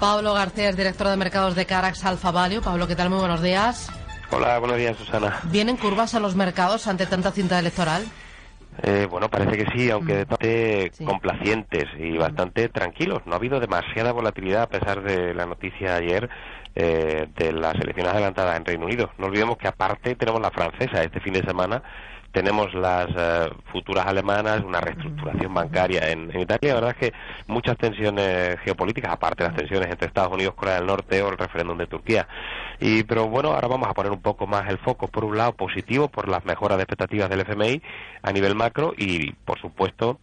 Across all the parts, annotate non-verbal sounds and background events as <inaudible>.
Pablo García es director de mercados de Carax Alfa Value. Pablo, ¿qué tal? Muy buenos días. Hola, buenos días, Susana. ¿Vienen curvas a los mercados ante tanta cinta electoral? Eh, bueno, parece que sí, aunque mm. bastante complacientes y bastante tranquilos. No ha habido demasiada volatilidad a pesar de la noticia ayer eh, de las elecciones adelantadas en Reino Unido. No olvidemos que aparte tenemos la francesa este fin de semana tenemos las eh, futuras alemanas, una reestructuración bancaria en, Italia. La verdad es que muchas tensiones geopolíticas, aparte de las tensiones entre Estados Unidos, Corea del Norte o el referéndum de Turquía. Y, pero bueno, ahora vamos a poner un poco más el foco, por un lado, positivo por las mejoras de expectativas del FMI a nivel macro y, por supuesto,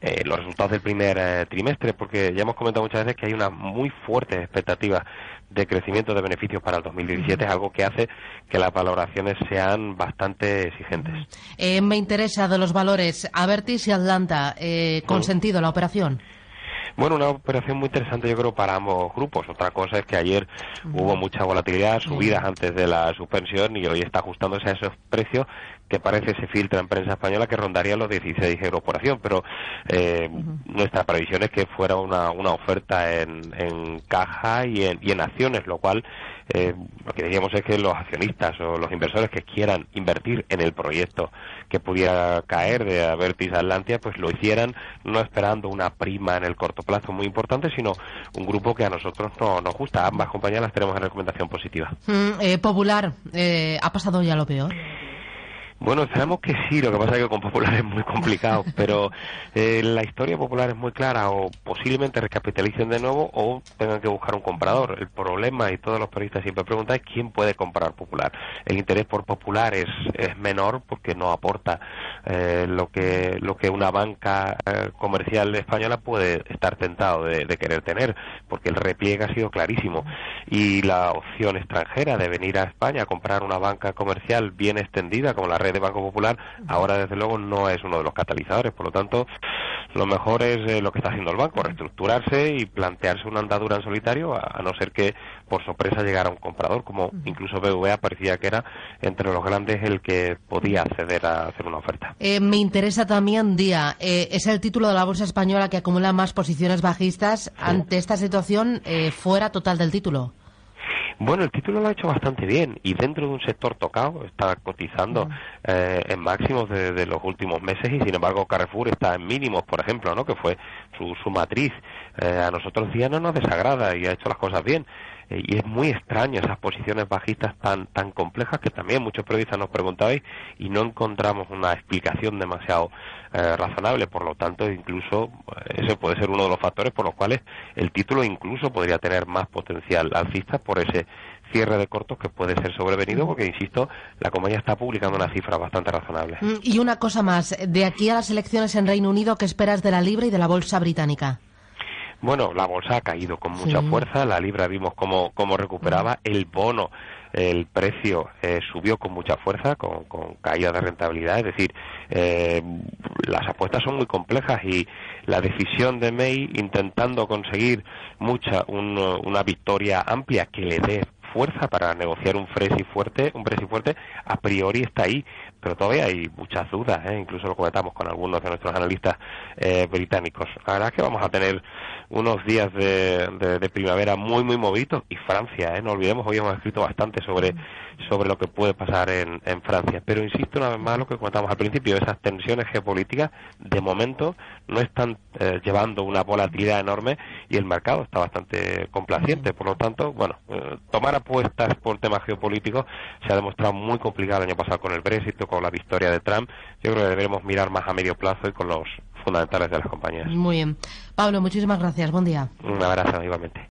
eh, los resultados del primer eh, trimestre, porque ya hemos comentado muchas veces que hay una muy fuerte expectativa de crecimiento de beneficios para el 2017, es algo que hace que las valoraciones sean bastante exigentes. Eh, me interesa de los valores Avertis y Atlanta, eh, consentido la operación. Bueno, una operación muy interesante yo creo para ambos grupos. Otra cosa es que ayer hubo mucha volatilidad, subidas antes de la suspensión y hoy está ajustándose a esos precios que parece se filtra en prensa española que rondaría los 16 euros por acción, pero eh, nuestra previsión es que fuera una, una oferta en, en caja y en, y en acciones, lo cual eh, lo que diríamos es que los accionistas o los inversores que quieran invertir en el proyecto que pudiera caer de Avertis Atlantia, pues lo hicieran no esperando una prima en el corto plazo muy importante, sino un grupo que a nosotros no nos gusta. Ambas compañías las tenemos en recomendación positiva. Mm, eh, popular, eh, ¿ha pasado ya lo peor? Bueno, sabemos que sí, lo que pasa es que con Popular es muy complicado, <laughs> pero eh, la historia Popular es muy clara, o posiblemente recapitalicen de nuevo o tengan que buscar un comprador. El problema, y todos los periodistas siempre preguntan, es quién puede comprar Popular. El interés por Popular es, es menor porque no aporta eh, lo, que, lo que una banca eh, comercial española puede estar tentado de, de querer tener, porque el repliegue ha sido clarísimo. Y la opción extranjera de venir a España a comprar una banca comercial bien extendida, como la red de Banco Popular, ahora desde luego no es uno de los catalizadores. Por lo tanto, lo mejor es eh, lo que está haciendo el banco, reestructurarse y plantearse una andadura en solitario, a, no ser que por sorpresa llegara un comprador, como incluso BVA parecía que era entre los grandes el que podía acceder a hacer una oferta. Eh, me interesa también, Día, eh, es el título de la Bolsa Española que acumula más posiciones bajistas. Ante esta situación, fuera total del título. Bueno, el título lo ha hecho bastante bien y dentro de un sector tocado está cotizando eh, en máximos de, los últimos meses y sin embargo Carrefour está en mínimos, por ejemplo, ¿no? que fue su, su matriz. Eh, a nosotros ya no nos desagrada y ha hecho las cosas bien. Eh, y es muy extraño esas posiciones bajistas tan, tan complejas que también muchos periodistas nos preguntabais y no encontramos una explicación demasiado eh, razonable. Por lo tanto, incluso eh, ese puede ser uno de los factores por los cuales el título incluso podría tener más potencial alcista por ese cierre de cortos que puede ser sobrevenido porque, insisto, la compañía está publicando una cifra bastante razonable. Mm, y una cosa más, de aquí a las elecciones en Reino Unido, ¿qué esperas de la Libra y de la Bolsa Británica? Bueno, la bolsa ha caído con mucha fuerza, la libra vimos cómo, cómo recuperaba, el bono, el precio eh, subió con mucha fuerza, con, con, caída de rentabilidad, es decir, eh, las apuestas son muy complejas y la decisión de May intentando conseguir mucha una victoria amplia que le dé fuerza para negociar un precio fuerte, un precio fuerte, a priori está ahí, pero todavía hay muchas dudas, ¿eh? incluso lo comentamos con algunos de nuestros analistas eh, británicos. La verdad es que vamos a tener unos días de, de, primavera muy, muy movidos. Y Francia, ¿eh? no olvidemos, hoy hemos escrito bastante sobre, sobre lo que puede pasar en, en Francia, pero insisto una vez más lo que comentamos al principio, esas tensiones geopolíticas de momento no están eh, llevando una volatilidad enorme y el mercado está bastante complaciente, por lo tanto, bueno, eh, tomar apuestas por temas geopolíticos se ha demostrado muy complicado el año pasado con el Brexit con la victoria de Trump, yo creo que deberemos mirar más a medio plazo y con los fundamentales de las compañías. Muy bien. Pablo, muchísimas gracias. Buen día. Un abrazo, igualmente.